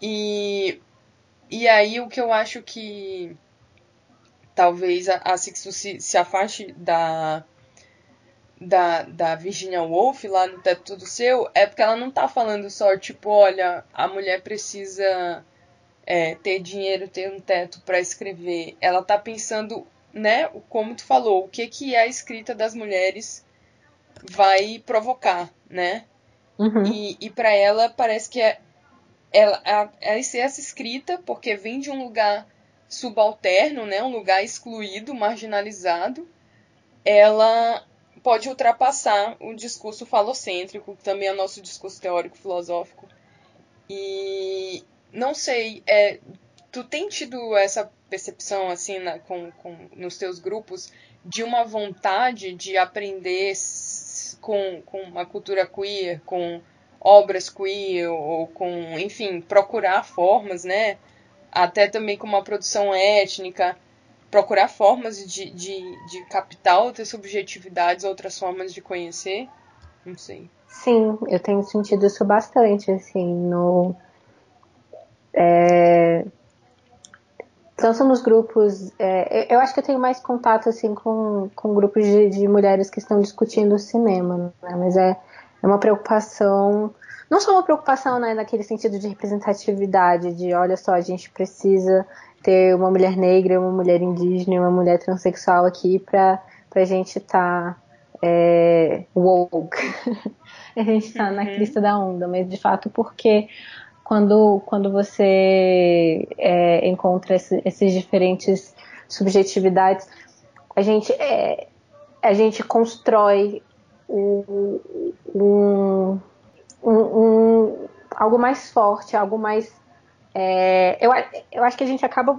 E, e aí o que eu acho que talvez a, a Sixto se, se afaste da da, da Virginia Woolf lá no Teto Tudo Seu é porque ela não tá falando só, tipo, olha, a mulher precisa é, ter dinheiro, ter um teto para escrever. Ela tá pensando, né, como tu falou, o que, que a escrita das mulheres vai provocar, né? Uhum. E, e para ela parece que é, ela, a, essa escrita, porque vem de um lugar subalterno, né, um lugar excluído, marginalizado, ela pode ultrapassar o discurso falocêntrico, que também é nosso discurso teórico filosófico. E não sei, é, tu tem tido essa percepção assim na, com, com, nos teus grupos de uma vontade de aprender com, com uma cultura queer, com obras queer, ou com, enfim, procurar formas, né? Até também com uma produção étnica, procurar formas de, de, de captar outras subjetividades, outras formas de conhecer? Não sei. Sim, eu tenho sentido isso bastante, assim, no. É, tanto nos grupos. É, eu acho que eu tenho mais contato assim com, com grupos de, de mulheres que estão discutindo o cinema, né? mas é, é uma preocupação. Não só uma preocupação né, naquele sentido de representatividade, de olha só, a gente precisa ter uma mulher negra, uma mulher indígena e uma mulher transexual aqui para a gente estar tá, é, woke. a gente está uhum. na crista da onda, mas de fato porque quando, quando você é, encontra esse, esses diferentes subjetividades, a gente, é, a gente constrói um, um, um, algo mais forte, algo mais é, eu, eu acho que a gente acaba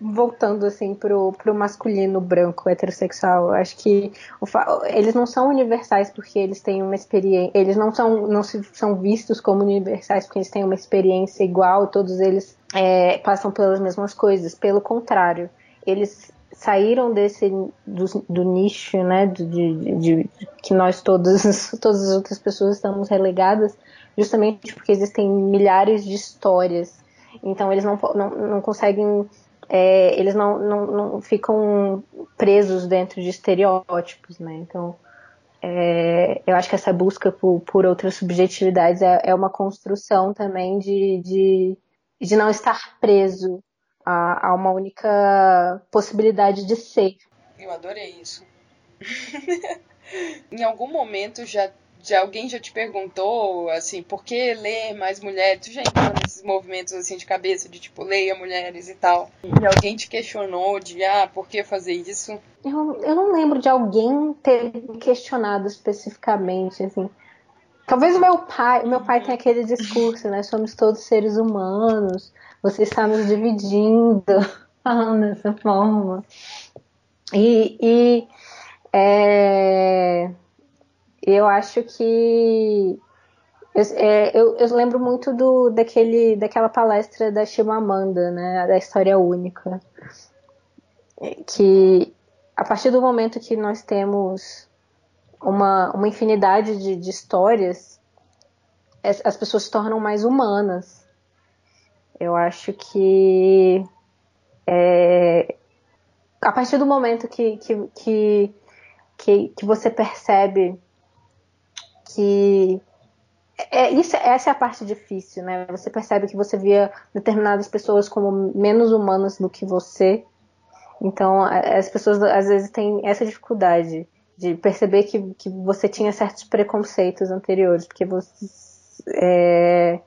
voltando assim pro, pro masculino branco heterossexual. Acho que o, eles não são universais porque eles têm uma experiência. Eles não são não se, são vistos como universais porque eles têm uma experiência igual. Todos eles é, passam pelas mesmas coisas. Pelo contrário, eles saíram desse do, do nicho, né, de, de, de, que nós todos, todas as outras pessoas estamos relegadas, justamente porque existem milhares de histórias então eles não, não, não conseguem. É, eles não, não, não ficam presos dentro de estereótipos, né? Então é, eu acho que essa busca por, por outras subjetividades é, é uma construção também de, de, de não estar preso a, a uma única possibilidade de ser. Eu adorei isso. em algum momento já de alguém já te perguntou, assim, por que ler mais mulheres? Tu já entrou nesses movimentos, assim, de cabeça, de tipo, leia mulheres e tal. E alguém te questionou de, ah, por que fazer isso? Eu, eu não lembro de alguém ter questionado especificamente, assim. Talvez o meu pai, o meu pai tem aquele discurso, né? Somos todos seres humanos, você está nos dividindo, falando dessa forma. E, e é, eu acho que eu, é, eu, eu, lembro muito do, daquele, daquela palestra da Chimamanda, né, da história única, que a partir do momento que nós temos uma, uma infinidade de, de histórias, as, as, pessoas se tornam mais humanas. Eu acho que é, a partir do momento que, que, que, que, que você percebe que é, isso, essa é a parte difícil, né? Você percebe que você via determinadas pessoas como menos humanas do que você. Então, as pessoas às vezes têm essa dificuldade de perceber que, que você tinha certos preconceitos anteriores, porque você. É,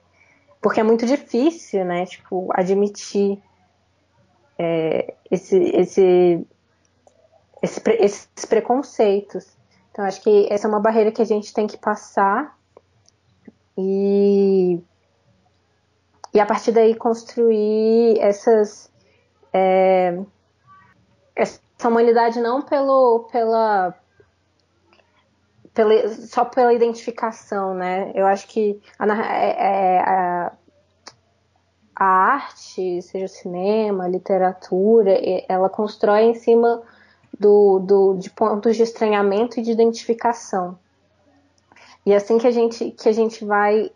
porque é muito difícil, né? Tipo, admitir é, esse, esse, esse, esses preconceitos. Então, acho que essa é uma barreira que a gente tem que passar e, e a partir daí construir essas. É, essa humanidade não pelo, pela, pela, só pela identificação, né? Eu acho que a, é, é, a, a arte, seja cinema, literatura, ela constrói em cima do, do, de pontos de estranhamento e de identificação. E é assim que a gente, que a gente vai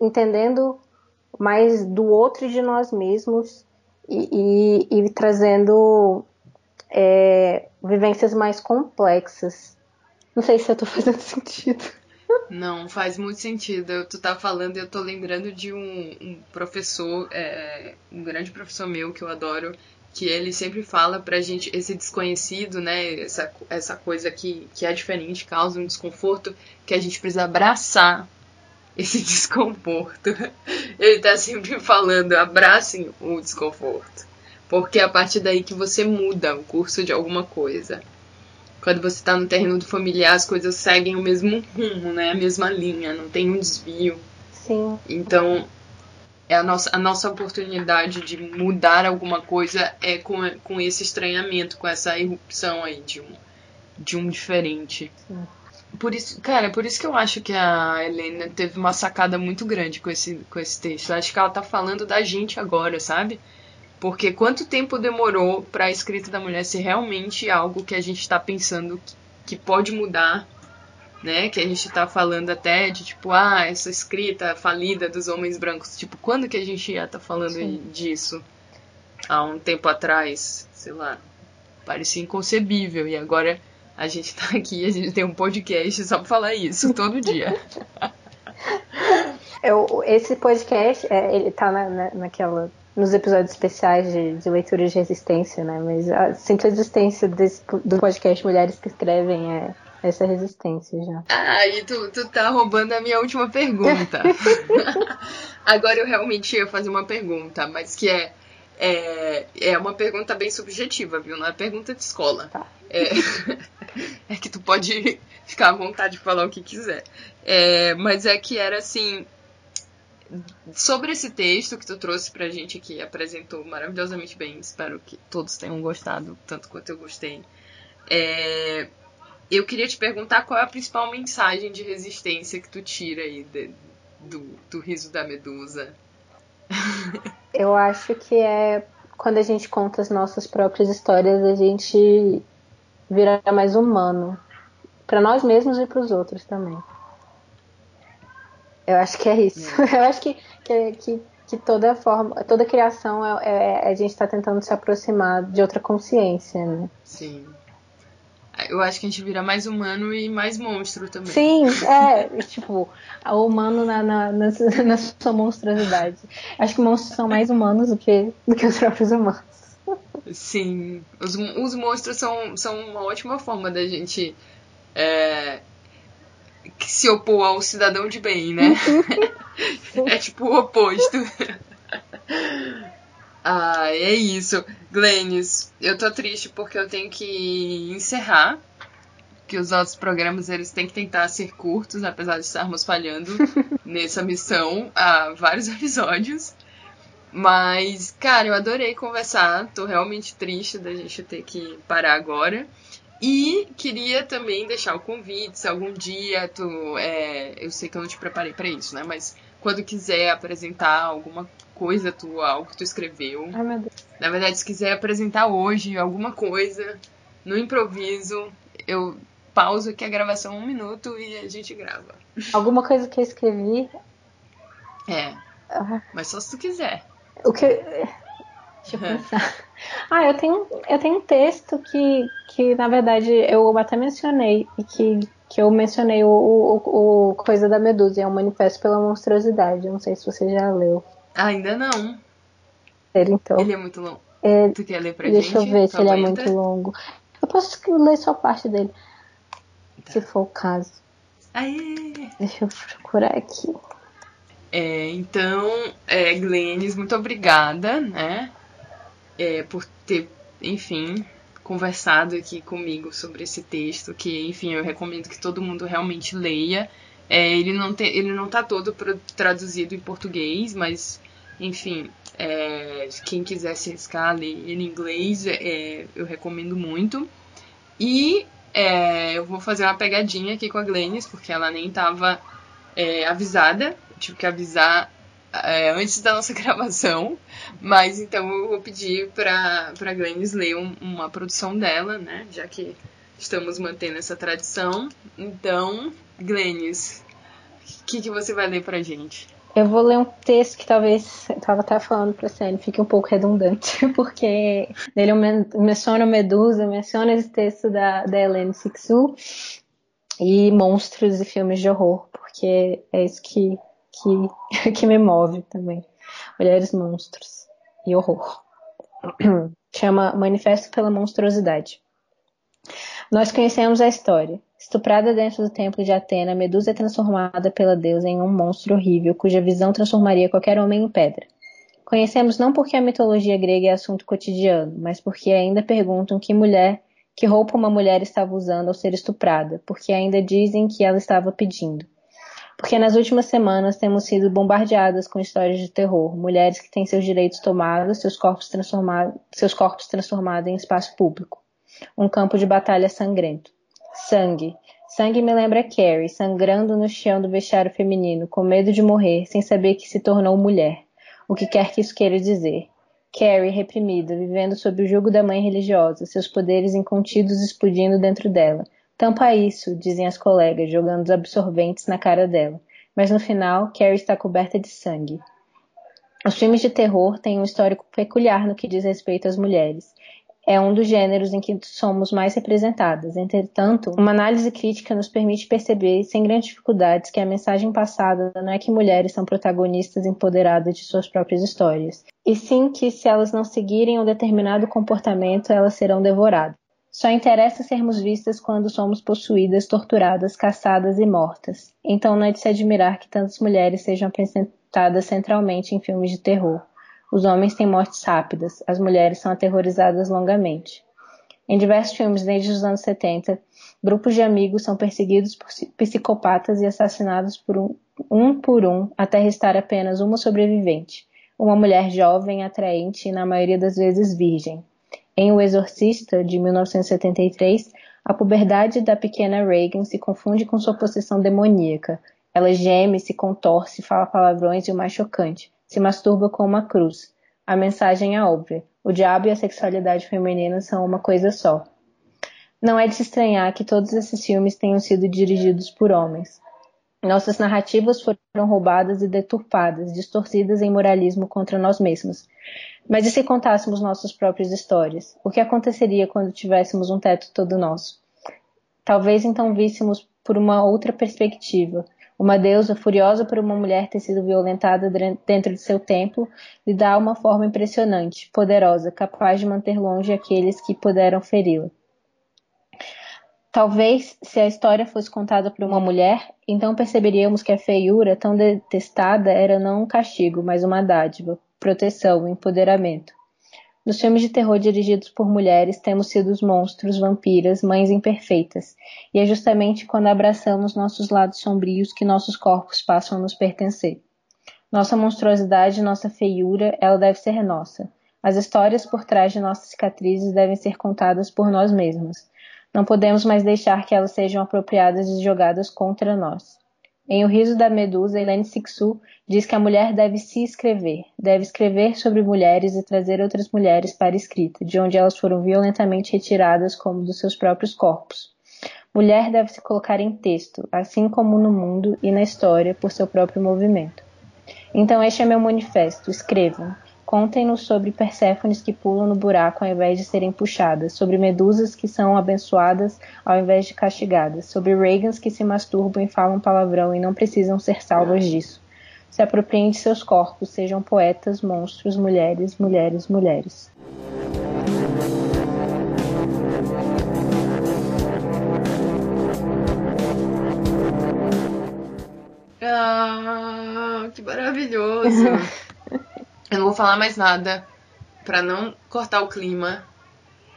entendendo mais do outro e de nós mesmos e, e, e trazendo é, vivências mais complexas. Não sei se eu tô fazendo sentido. Não, faz muito sentido. Eu, tu tá falando e eu tô lembrando de um, um professor, é, um grande professor meu que eu adoro, que ele sempre fala pra gente esse desconhecido, né, essa, essa coisa que, que é diferente, causa um desconforto, que a gente precisa abraçar esse desconforto. Ele tá sempre falando, abracem o desconforto. Porque é a partir daí que você muda o curso de alguma coisa. Quando você tá no terreno do familiar, as coisas seguem o mesmo rumo, né? A mesma linha, não tem um desvio. Sim. Então, é a nossa, a nossa oportunidade de mudar alguma coisa é com, com esse estranhamento, com essa irrupção aí de um, de um diferente. Sim. Por isso, cara, por isso que eu acho que a Helena teve uma sacada muito grande com esse, com esse texto. Eu acho que ela tá falando da gente agora, sabe? Porque quanto tempo demorou para a escrita da mulher ser realmente algo que a gente está pensando que, que pode mudar né? Que a gente tá falando até de tipo, ah, essa escrita falida dos homens brancos. Tipo, quando que a gente ia estar tá falando Sim. disso? Há um tempo atrás, sei lá, parecia inconcebível. E agora a gente tá aqui, a gente tem um podcast só pra falar isso todo dia. Eu, esse podcast, é, ele tá na, na, naquela nos episódios especiais de, de, leitura de resistência, né? Mas a, sinto a existência desse, do podcast Mulheres que Escrevem é, essa resistência já. Ah, e tu, tu tá roubando a minha última pergunta. Agora eu realmente ia fazer uma pergunta, mas que é, é, é uma pergunta bem subjetiva, viu? Não é pergunta de escola. Tá. É, é que tu pode ficar à vontade de falar o que quiser. É, mas é que era assim. Sobre esse texto que tu trouxe pra gente aqui, apresentou maravilhosamente bem. Espero que todos tenham gostado, tanto quanto eu gostei. É, eu queria te perguntar qual é a principal mensagem de resistência que tu tira aí de, do, do riso da medusa. Eu acho que é quando a gente conta as nossas próprias histórias, a gente vira mais humano. para nós mesmos e para os outros também. Eu acho que é isso. É. Eu acho que, que, que, que, toda forma, toda criação é, é, é a gente está tentando se aproximar de outra consciência, né? Sim. Eu acho que a gente vira mais humano e mais monstro também. Sim, é, tipo, o humano na, na, na, na sua monstruosidade. Acho que monstros são mais humanos do que, do que os próprios humanos. Sim, os, os monstros são, são uma ótima forma da gente é, se opor ao cidadão de bem, né? é tipo o oposto. Ah, é isso. Glennis, eu tô triste porque eu tenho que encerrar. Que os nossos programas eles têm que tentar ser curtos, apesar de estarmos falhando nessa missão há vários episódios. Mas, cara, eu adorei conversar. Tô realmente triste da gente ter que parar agora. E queria também deixar o convite, se algum dia tu. É, eu sei que eu não te preparei para isso, né? Mas quando quiser apresentar alguma coisa tua, algo que tu escreveu. Ai, meu Deus. Na verdade, se quiser apresentar hoje alguma coisa no improviso, eu pauso aqui a gravação um minuto e a gente grava. Alguma coisa que eu escrevi? É. Mas só se tu quiser. O que. Deixa eu pensar. Ah, eu tenho, eu tenho um texto que, que, na verdade, eu até mencionei, e que, que eu mencionei o, o, o Coisa da Medusa, é um manifesto pela monstruosidade. Não sei se você já leu. Ainda não. Ele, então. Ele é muito longo. É, tu quer ler pra deixa gente? eu ver se ele é muito longo. Eu posso ler só parte dele. Tá. Se for o caso. Aí. Deixa eu procurar aqui. É, então, é, Glennis, muito obrigada, né? É, por ter, enfim, conversado aqui comigo sobre esse texto, que, enfim, eu recomendo que todo mundo realmente leia. É, ele, não tem, ele não tá todo traduzido em português, mas, enfim, é, quem quiser se arriscar ler em inglês, é, eu recomendo muito. E é, eu vou fazer uma pegadinha aqui com a Glennis, porque ela nem estava é, avisada. Tive que avisar é, antes da nossa gravação. Mas então eu vou pedir para a Glennis ler um, uma produção dela, né? Já que estamos mantendo essa tradição. Então, Glennis, o que, que você vai ler pra gente? Eu vou ler um texto que talvez eu estava até falando para a fique um pouco redundante, porque nele eu menciono Medusa, menciono esse texto da, da Helene Sixu e monstros e filmes de horror, porque é isso que, que, que me move também. Mulheres monstros e horror. Chama Manifesto pela Monstruosidade. Nós conhecemos a história. Estuprada dentro do templo de Atena, Medusa é transformada pela deusa em um monstro horrível, cuja visão transformaria qualquer homem em pedra. Conhecemos não porque a mitologia grega é assunto cotidiano, mas porque ainda perguntam que mulher, que roupa uma mulher estava usando ao ser estuprada, porque ainda dizem que ela estava pedindo. Porque nas últimas semanas temos sido bombardeadas com histórias de terror, mulheres que têm seus direitos tomados, seus corpos, transformados, seus corpos transformados em espaço público. Um campo de batalha sangrento. Sangue. Sangue me lembra Carrie, sangrando no chão do vestiário feminino, com medo de morrer, sem saber que se tornou mulher. O que quer que isso queira dizer. Carrie, reprimida, vivendo sob o jugo da mãe religiosa, seus poderes incontidos explodindo dentro dela. Tampa isso, dizem as colegas, jogando os absorventes na cara dela. Mas no final, Carrie está coberta de sangue. Os filmes de terror têm um histórico peculiar no que diz respeito às mulheres é um dos gêneros em que somos mais representadas. Entretanto, uma análise crítica nos permite perceber, sem grandes dificuldades, que a mensagem passada não é que mulheres são protagonistas empoderadas de suas próprias histórias, e sim que, se elas não seguirem um determinado comportamento, elas serão devoradas. Só interessa sermos vistas quando somos possuídas, torturadas, caçadas e mortas. Então não é de se admirar que tantas mulheres sejam apresentadas centralmente em filmes de terror. Os homens têm mortes rápidas, as mulheres são aterrorizadas longamente. Em diversos filmes desde os anos 70, grupos de amigos são perseguidos por psicopatas e assassinados por um, um por um até restar apenas uma sobrevivente, uma mulher jovem, atraente e na maioria das vezes virgem. Em O Exorcista, de 1973, a puberdade da pequena Reagan se confunde com sua possessão demoníaca. Ela geme, se contorce, fala palavrões e o mais chocante, se masturba com uma cruz. A mensagem é óbvia: o diabo e a sexualidade feminina são uma coisa só. Não é de se estranhar que todos esses filmes tenham sido dirigidos por homens. Nossas narrativas foram roubadas e deturpadas, distorcidas em moralismo contra nós mesmos. Mas e se contássemos nossas próprias histórias? O que aconteceria quando tivéssemos um teto todo nosso? Talvez então víssemos por uma outra perspectiva, uma deusa furiosa por uma mulher ter sido violentada dentro de seu templo lhe dá uma forma impressionante, poderosa, capaz de manter longe aqueles que puderam feri-la. Talvez, se a história fosse contada por uma mulher, então perceberíamos que a feiura tão detestada era não um castigo, mas uma dádiva, proteção, empoderamento. Nos filmes de terror dirigidos por mulheres, temos sido os monstros, vampiras, mães imperfeitas. E é justamente quando abraçamos nossos lados sombrios que nossos corpos passam a nos pertencer. Nossa monstruosidade, nossa feiura, ela deve ser nossa. As histórias por trás de nossas cicatrizes devem ser contadas por nós mesmas. Não podemos mais deixar que elas sejam apropriadas e jogadas contra nós. Em O Riso da Medusa, Helene Sixu diz que a mulher deve se escrever, deve escrever sobre mulheres e trazer outras mulheres para a escrita, de onde elas foram violentamente retiradas como dos seus próprios corpos. Mulher deve se colocar em texto, assim como no mundo e na história, por seu próprio movimento. Então este é meu manifesto, escrevam. Contem-nos sobre Perséfones que pulam no buraco ao invés de serem puxadas, sobre medusas que são abençoadas ao invés de castigadas, sobre Reagans que se masturbam e falam palavrão e não precisam ser salvas disso. Se apropriem de seus corpos, sejam poetas, monstros, mulheres, mulheres, mulheres. Ah, que maravilhoso! Eu não vou falar mais nada para não cortar o clima.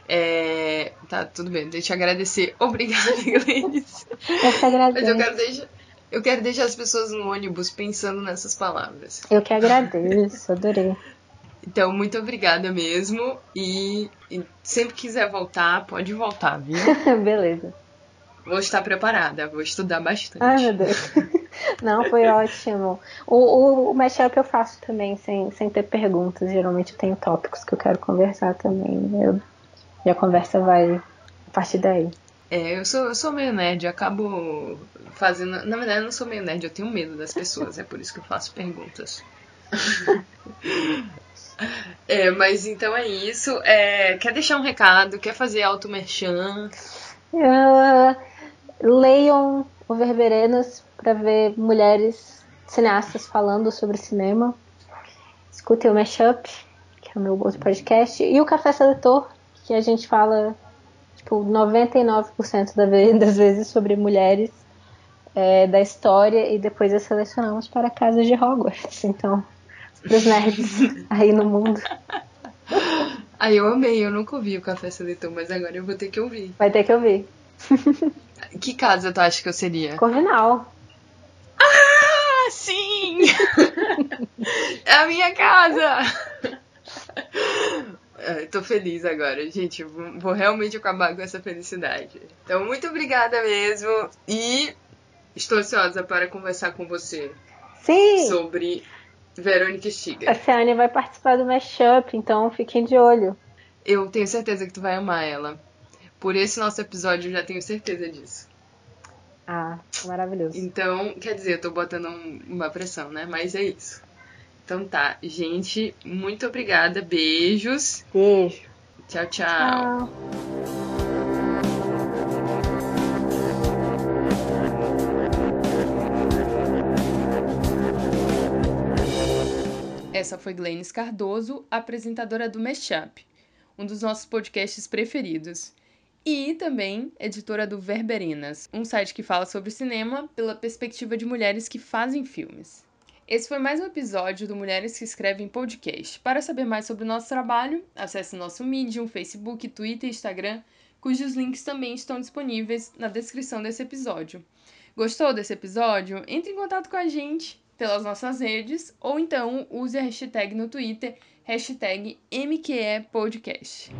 É... Tá, tudo bem, deixa eu agradecer. Obrigada, Glennis. Eu que agradeço. Mas eu quero deixar. Eu quero deixar as pessoas no ônibus pensando nessas palavras. Eu que agradeço, adorei. Então, muito obrigada mesmo. E, e sempre quiser voltar, pode voltar, viu? Beleza. Vou estar preparada, vou estudar bastante. Ai, meu Deus. Não, foi ótimo. O, o, o mashup eu faço também, sem, sem ter perguntas. Geralmente eu tenho tópicos que eu quero conversar também. Eu, e a conversa vai a partir daí. É, eu sou, eu sou meio nerd, acabo fazendo. Na verdade, eu não sou meio nerd, eu tenho medo das pessoas, é por isso que eu faço perguntas. é, mas então é isso. É, quer deixar um recado? Quer fazer auto-merchan? Uh, leiam o Verberenas para ver mulheres cineastas falando sobre cinema. Escutem o Mashup, que é o meu outro podcast, e o Café Seletor, que a gente fala tipo 99% das vezes sobre mulheres é, da história e depois as selecionamos para casas de Hogwarts. Então, os nerds aí no mundo. Aí eu amei, eu nunca ouvi o Café Seletor, mas agora eu vou ter que ouvir. Vai ter que ouvir. Que casa tu acha que eu seria? Corvinal. Ah, sim! é a minha casa! É, tô feliz agora, gente. Vou, vou realmente acabar com essa felicidade. Então, muito obrigada mesmo. E estou ansiosa para conversar com você Sim! sobre Verônica Stiga. A Ciane vai participar do Mashup, então fiquem de olho. Eu tenho certeza que tu vai amar ela. Por esse nosso episódio, eu já tenho certeza disso. Ah, maravilhoso. Então, quer dizer, eu tô botando um, uma pressão, né? Mas é isso. Então tá, gente, muito obrigada. Beijos. Beijo. Tchau, tchau. Tchau. Essa foi Glennis Cardoso, apresentadora do Mashup, um dos nossos podcasts preferidos. E também editora do Verberinas, um site que fala sobre cinema pela perspectiva de mulheres que fazem filmes. Esse foi mais um episódio do Mulheres que Escrevem Podcast. Para saber mais sobre o nosso trabalho, acesse nosso Medium, Facebook, Twitter e Instagram, cujos links também estão disponíveis na descrição desse episódio. Gostou desse episódio? Entre em contato com a gente pelas nossas redes ou então use a hashtag no Twitter, hashtag MQEPodcast.